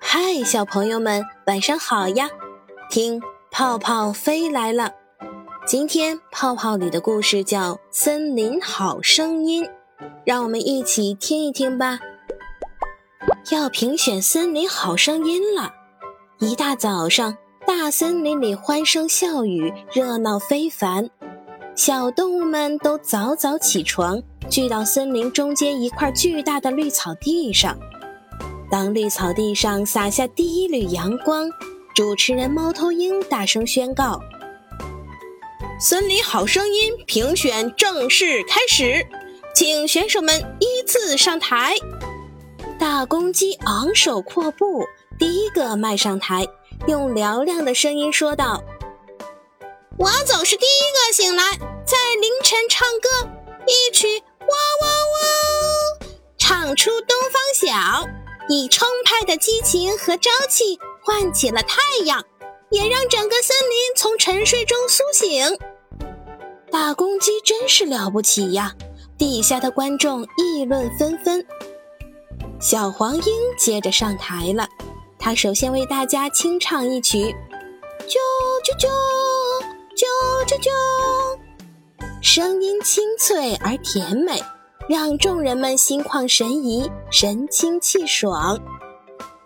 嗨，小朋友们，晚上好呀！听，泡泡飞来了。今天泡泡里的故事叫《森林好声音》，让我们一起听一听吧。要评选森林好声音了，一大早上，大森林里欢声笑语，热闹非凡。小动物们都早早起床，聚到森林中间一块巨大的绿草地上。当绿草地上洒下第一缕阳光，主持人猫头鹰大声宣告。森林好声音评选正式开始，请选手们依次上台。大公鸡昂首阔步，第一个迈上台，用嘹亮的声音说道：“我总是第一个醒来，在凌晨唱歌，一曲哇哇哇，唱出东方晓，以充沛的激情和朝气唤起了太阳。”也让整个森林从沉睡中苏醒。大公鸡真是了不起呀！地下的观众议论纷纷。小黄莺接着上台了，它首先为大家清唱一曲：啾啾啾，啾啾啾，声音清脆而甜美，让众人们心旷神怡，神清气爽。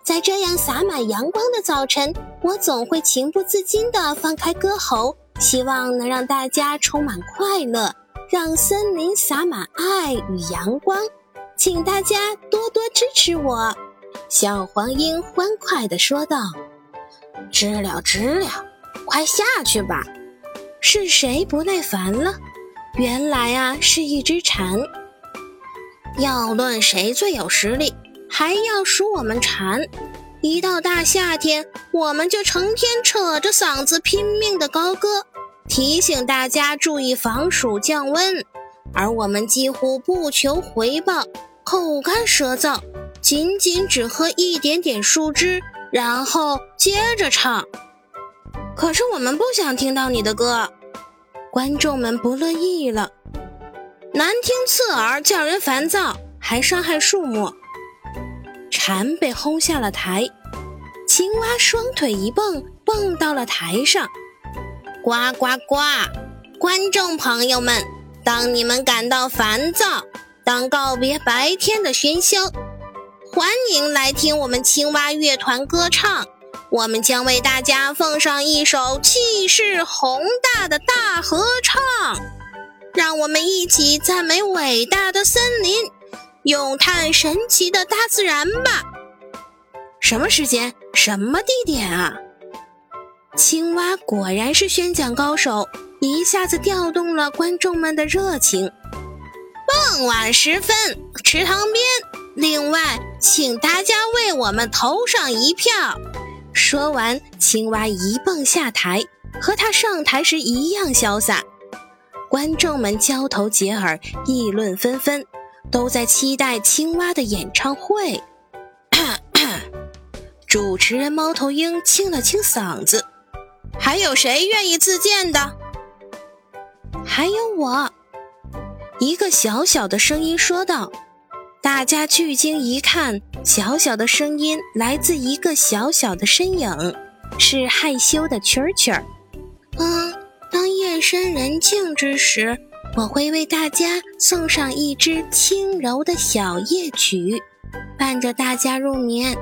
在这样洒满阳光的早晨，我总会情不自禁地放开歌喉，希望能让大家充满快乐，让森林洒满爱与阳光。请大家多多支持我。”小黄莺欢快地说道。“知了，知了，快下去吧。”是谁不耐烦了？原来啊，是一只蝉。要论谁最有实力。还要数我们蝉，一到大夏天，我们就成天扯着嗓子拼命的高歌，提醒大家注意防暑降温。而我们几乎不求回报，口干舌燥，仅仅只喝一点点树枝，然后接着唱。可是我们不想听到你的歌，观众们不乐意了，难听刺耳，叫人烦躁，还伤害树木。蝉被轰下了台，青蛙双腿一蹦，蹦到了台上。呱呱呱！观众朋友们，当你们感到烦躁，当告别白天的喧嚣，欢迎来听我们青蛙乐团歌唱。我们将为大家奉上一首气势宏大的大合唱，让我们一起赞美伟大的森林。咏叹神奇的大自然吧！什么时间？什么地点啊？青蛙果然是宣讲高手，一下子调动了观众们的热情。傍晚时分，池塘边。另外，请大家为我们投上一票。说完，青蛙一蹦下台，和他上台时一样潇洒。观众们交头接耳，议论纷纷。都在期待青蛙的演唱会。主持人猫头鹰清了清嗓子：“还有谁愿意自荐的？”“还有我。”一个小小的声音说道。大家聚精一看，小小的声音来自一个小小的身影，是害羞的蛐蛐儿。嗯，当夜深人静之时。我会为大家送上一支轻柔的小夜曲，伴着大家入眠，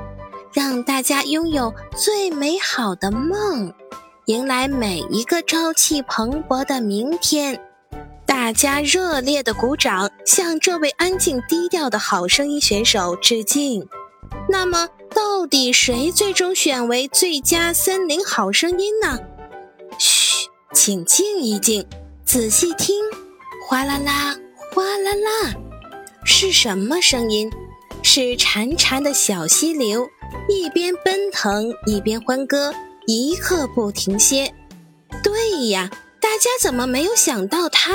让大家拥有最美好的梦，迎来每一个朝气蓬勃的明天。大家热烈的鼓掌，向这位安静低调的好声音选手致敬。那么，到底谁最终选为最佳森林好声音呢？请静一静，仔细听。哗啦啦，哗啦啦，是什么声音？是潺潺的小溪流，一边奔腾一边欢歌，一刻不停歇。对呀，大家怎么没有想到它？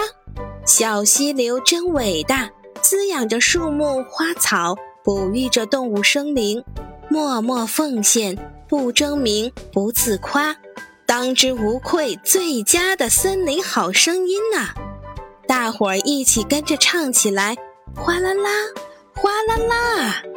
小溪流真伟大，滋养着树木花草，哺育着动物生灵，默默奉献，不争名，不自夸，当之无愧最佳的森林好声音呐！大伙儿一起跟着唱起来，哗啦啦，哗啦啦。